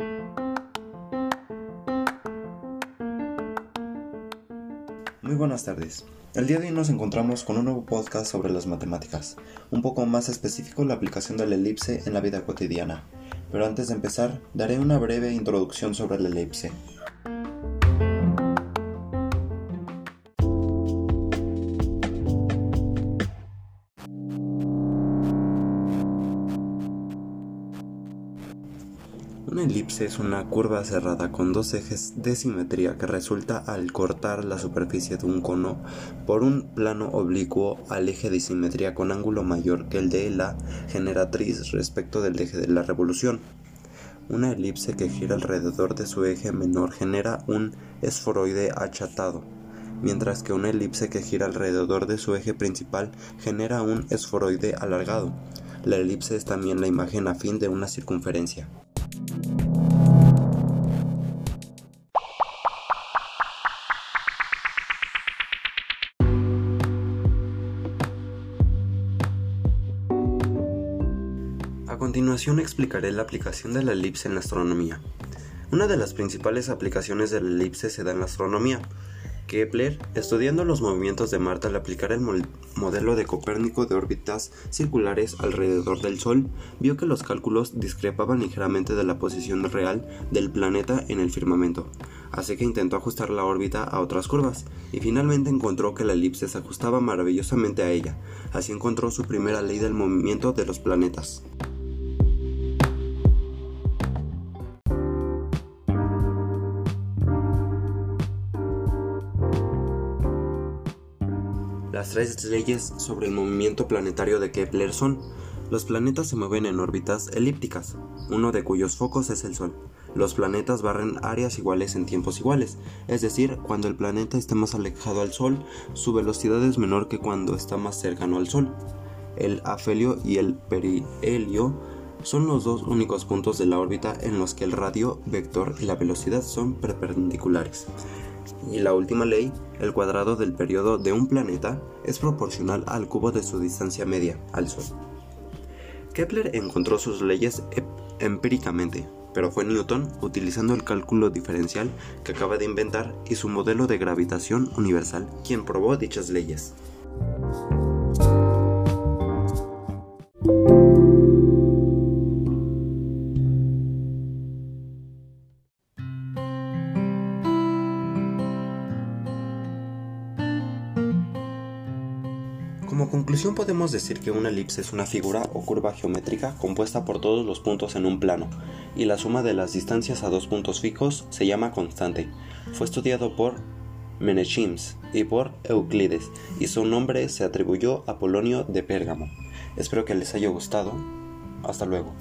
Muy buenas tardes. El día de hoy nos encontramos con un nuevo podcast sobre las matemáticas, un poco más específico la aplicación de la elipse en la vida cotidiana. Pero antes de empezar, daré una breve introducción sobre la elipse. Una elipse es una curva cerrada con dos ejes de simetría que resulta al cortar la superficie de un cono por un plano oblicuo al eje de simetría con ángulo mayor que el de la generatriz respecto del eje de la revolución. Una elipse que gira alrededor de su eje menor genera un esforoide achatado, mientras que una elipse que gira alrededor de su eje principal genera un esforoide alargado. La elipse es también la imagen afín de una circunferencia. A continuación explicaré la aplicación de la elipse en la astronomía. Una de las principales aplicaciones de la elipse se da en la astronomía. Kepler, estudiando los movimientos de Marte al aplicar el modelo de Copérnico de órbitas circulares alrededor del Sol, vio que los cálculos discrepaban ligeramente de la posición real del planeta en el firmamento, así que intentó ajustar la órbita a otras curvas, y finalmente encontró que la elipse se ajustaba maravillosamente a ella, así encontró su primera ley del movimiento de los planetas. Las tres leyes sobre el movimiento planetario de Kepler son los planetas se mueven en órbitas elípticas, uno de cuyos focos es el Sol. Los planetas barren áreas iguales en tiempos iguales, es decir, cuando el planeta esté más alejado al Sol, su velocidad es menor que cuando está más cercano al Sol. El afelio y el perihelio son los dos únicos puntos de la órbita en los que el radio, vector y la velocidad son perpendiculares. Y la última ley, el cuadrado del periodo de un planeta es proporcional al cubo de su distancia media, al Sol. Kepler encontró sus leyes empíricamente, pero fue Newton, utilizando el cálculo diferencial que acaba de inventar y su modelo de gravitación universal, quien probó dichas leyes. Como conclusión podemos decir que una elipse es una figura o curva geométrica compuesta por todos los puntos en un plano, y la suma de las distancias a dos puntos fijos se llama constante. Fue estudiado por Menechims y por Euclides, y su nombre se atribuyó a Polonio de Pérgamo. Espero que les haya gustado. Hasta luego.